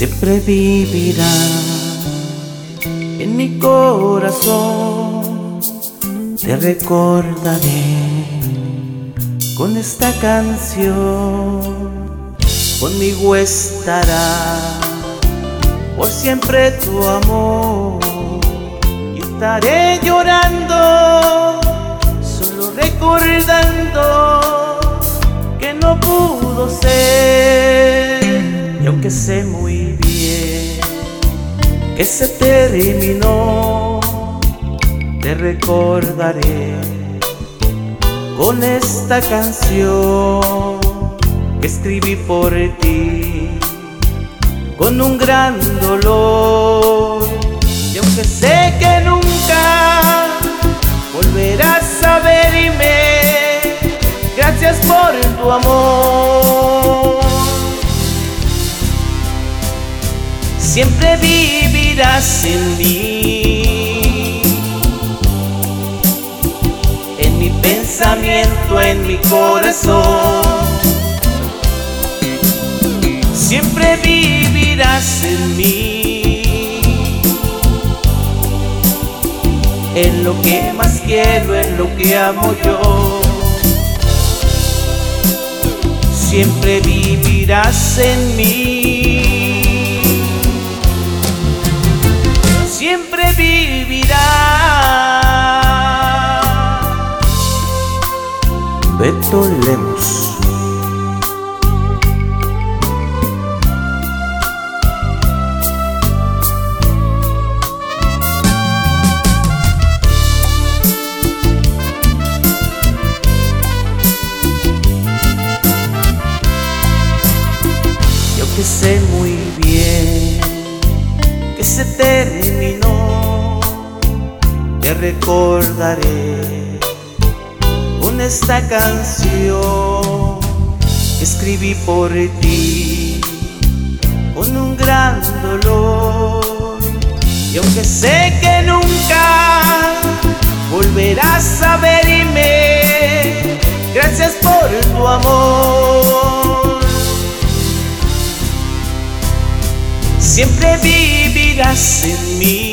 siempre vivirá en mi corazón. Te recordaré con esta canción, conmigo estará por siempre tu amor. Y estaré llorando, solo recordando que no pudo ser. Aunque sé muy bien que se terminó, te recordaré con esta canción que escribí por ti con un gran dolor. Y aunque sé que nunca volverás a verme, gracias por tu amor. Siempre vivirás en mí, en mi pensamiento, en mi corazón. Siempre vivirás en mí, en lo que más quiero, en lo que amo yo. Siempre vivirás en mí, Beto Lemos. Yo que sé muy bien que se terminó, te recordaré esta canción escribí por ti con un gran dolor. Y aunque sé que nunca volverás a verme, gracias por tu amor. Siempre vivirás en mí,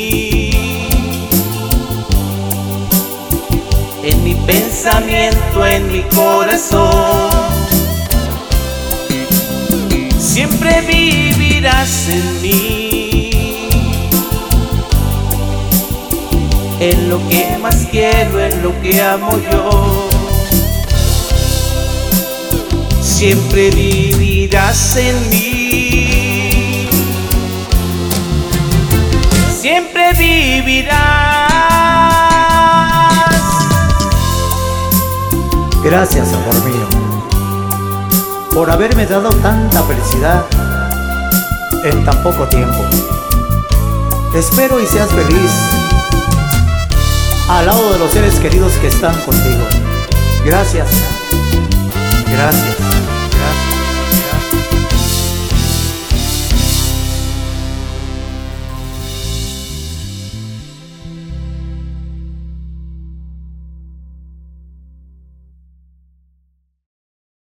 pensamiento, en mi corazón. Siempre vivirás en mí, en lo que más quiero, en lo que amo yo. Siempre vivirás en mí, siempre vivirás. Gracias, amor mío, por haberme dado tanta felicidad en tan poco tiempo. Espero y seas feliz al lado de los seres queridos que están contigo. Gracias, gracias.